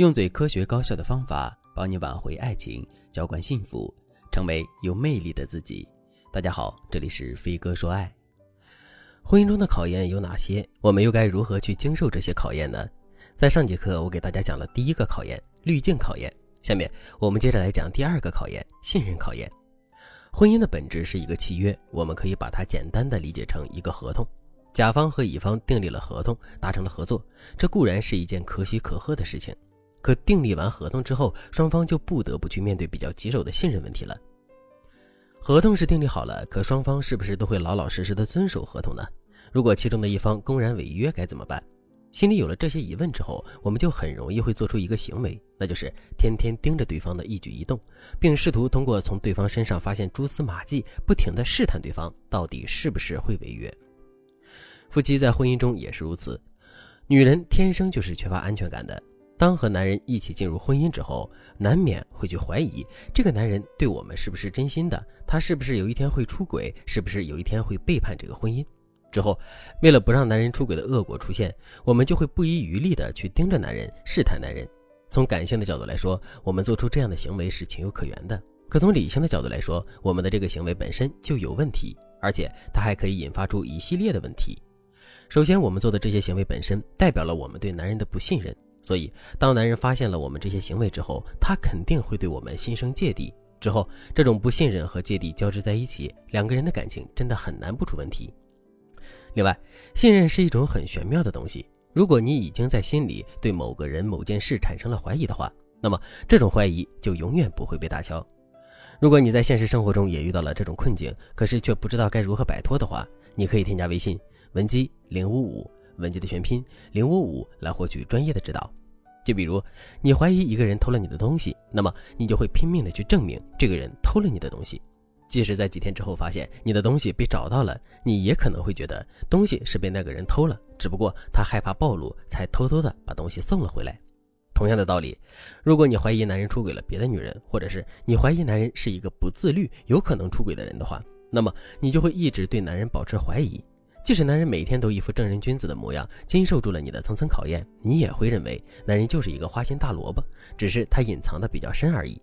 用最科学高效的方法帮你挽回爱情，浇灌幸福，成为有魅力的自己。大家好，这里是飞哥说爱。婚姻中的考验有哪些？我们又该如何去经受这些考验呢？在上节课，我给大家讲了第一个考验——滤镜考验。下面我们接着来讲第二个考验——信任考验。婚姻的本质是一个契约，我们可以把它简单的理解成一个合同。甲方和乙方订立了合同，达成了合作，这固然是一件可喜可贺的事情。可订立完合同之后，双方就不得不去面对比较棘手的信任问题了。合同是订立好了，可双方是不是都会老老实实的遵守合同呢？如果其中的一方公然违约，该怎么办？心里有了这些疑问之后，我们就很容易会做出一个行为，那就是天天盯着对方的一举一动，并试图通过从对方身上发现蛛丝马迹，不停的试探对方到底是不是会违约。夫妻在婚姻中也是如此，女人天生就是缺乏安全感的。当和男人一起进入婚姻之后，难免会去怀疑这个男人对我们是不是真心的，他是不是有一天会出轨，是不是有一天会背叛这个婚姻。之后，为了不让男人出轨的恶果出现，我们就会不遗余力的去盯着男人，试探男人。从感性的角度来说，我们做出这样的行为是情有可原的；可从理性的角度来说，我们的这个行为本身就有问题，而且它还可以引发出一系列的问题。首先，我们做的这些行为本身代表了我们对男人的不信任，所以当男人发现了我们这些行为之后，他肯定会对我们心生芥蒂。之后，这种不信任和芥蒂交织在一起，两个人的感情真的很难不出问题。另外，信任是一种很玄妙的东西。如果你已经在心里对某个人、某件事产生了怀疑的话，那么这种怀疑就永远不会被打消。如果你在现实生活中也遇到了这种困境，可是却不知道该如何摆脱的话，你可以添加微信。文姬零五五，文姬的全拼零五五，来获取专业的指导。就比如你怀疑一个人偷了你的东西，那么你就会拼命的去证明这个人偷了你的东西。即使在几天之后发现你的东西被找到了，你也可能会觉得东西是被那个人偷了，只不过他害怕暴露，才偷偷的把东西送了回来。同样的道理，如果你怀疑男人出轨了别的女人，或者是你怀疑男人是一个不自律、有可能出轨的人的话，那么你就会一直对男人保持怀疑。即使男人每天都一副正人君子的模样，经受住了你的层层考验，你也会认为男人就是一个花心大萝卜，只是他隐藏的比较深而已。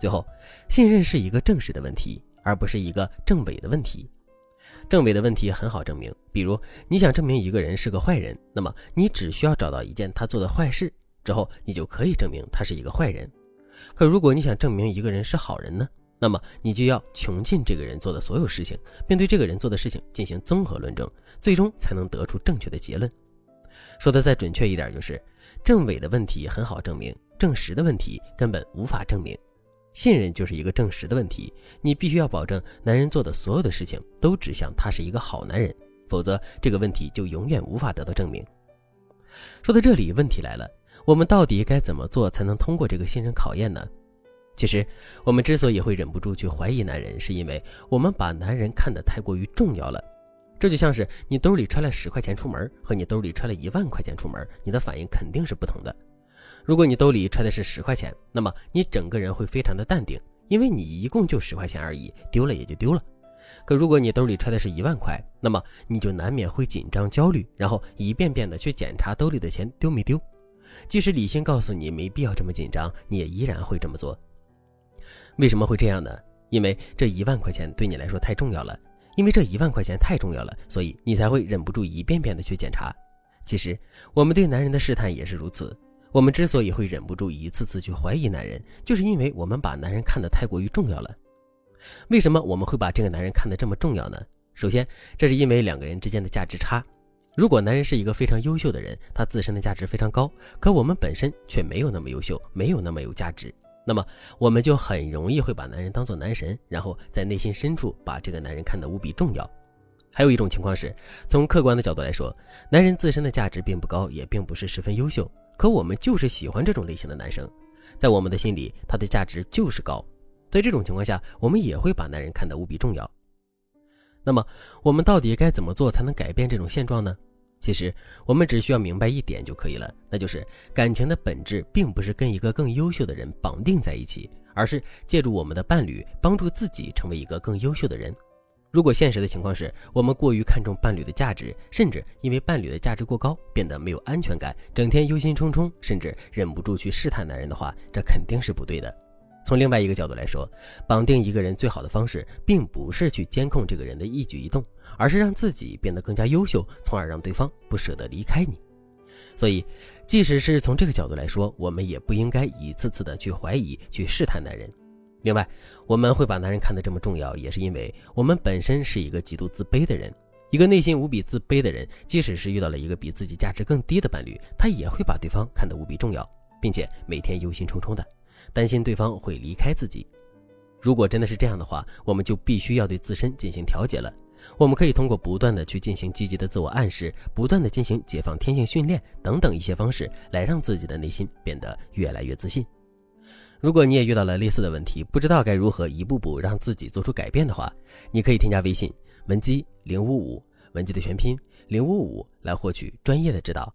最后，信任是一个正实的问题，而不是一个正伪的问题。正伪的问题很好证明，比如你想证明一个人是个坏人，那么你只需要找到一件他做的坏事之后，你就可以证明他是一个坏人。可如果你想证明一个人是好人呢？那么你就要穷尽这个人做的所有事情，并对这个人做的事情进行综合论证，最终才能得出正确的结论。说的再准确一点，就是正伪的问题很好证明，证实的问题根本无法证明。信任就是一个证实的问题，你必须要保证男人做的所有的事情都指向他是一个好男人，否则这个问题就永远无法得到证明。说到这里，问题来了，我们到底该怎么做才能通过这个信任考验呢？其实，我们之所以会忍不住去怀疑男人，是因为我们把男人看得太过于重要了。这就像是你兜里揣了十块钱出门，和你兜里揣了一万块钱出门，你的反应肯定是不同的。如果你兜里揣的是十块钱，那么你整个人会非常的淡定，因为你一共就十块钱而已，丢了也就丢了。可如果你兜里揣的是一万块，那么你就难免会紧张焦虑，然后一遍遍的去检查兜里的钱丢没丢。即使理性告诉你没必要这么紧张，你也依然会这么做。为什么会这样呢？因为这一万块钱对你来说太重要了，因为这一万块钱太重要了，所以你才会忍不住一遍遍的去检查。其实，我们对男人的试探也是如此。我们之所以会忍不住一次次去怀疑男人，就是因为我们把男人看得太过于重要了。为什么我们会把这个男人看得这么重要呢？首先，这是因为两个人之间的价值差。如果男人是一个非常优秀的人，他自身的价值非常高，可我们本身却没有那么优秀，没有那么有价值。那么，我们就很容易会把男人当做男神，然后在内心深处把这个男人看得无比重要。还有一种情况是，从客观的角度来说，男人自身的价值并不高，也并不是十分优秀，可我们就是喜欢这种类型的男生，在我们的心里，他的价值就是高。在这种情况下，我们也会把男人看得无比重要。那么，我们到底该怎么做才能改变这种现状呢？其实我们只需要明白一点就可以了，那就是感情的本质并不是跟一个更优秀的人绑定在一起，而是借助我们的伴侣帮助自己成为一个更优秀的人。如果现实的情况是我们过于看重伴侣的价值，甚至因为伴侣的价值过高变得没有安全感，整天忧心忡忡，甚至忍不住去试探男人的话，这肯定是不对的。从另外一个角度来说，绑定一个人最好的方式，并不是去监控这个人的一举一动，而是让自己变得更加优秀，从而让对方不舍得离开你。所以，即使是从这个角度来说，我们也不应该一次次的去怀疑、去试探男人。另外，我们会把男人看得这么重要，也是因为我们本身是一个极度自卑的人。一个内心无比自卑的人，即使是遇到了一个比自己价值更低的伴侣，他也会把对方看得无比重要，并且每天忧心忡忡的，担心对方会离开自己。如果真的是这样的话，我们就必须要对自身进行调节了。我们可以通过不断的去进行积极的自我暗示，不断的进行解放天性训练等等一些方式，来让自己的内心变得越来越自信。如果你也遇到了类似的问题，不知道该如何一步步让自己做出改变的话，你可以添加微信文姬零五五，文姬的全拼零五五，来获取专业的指导。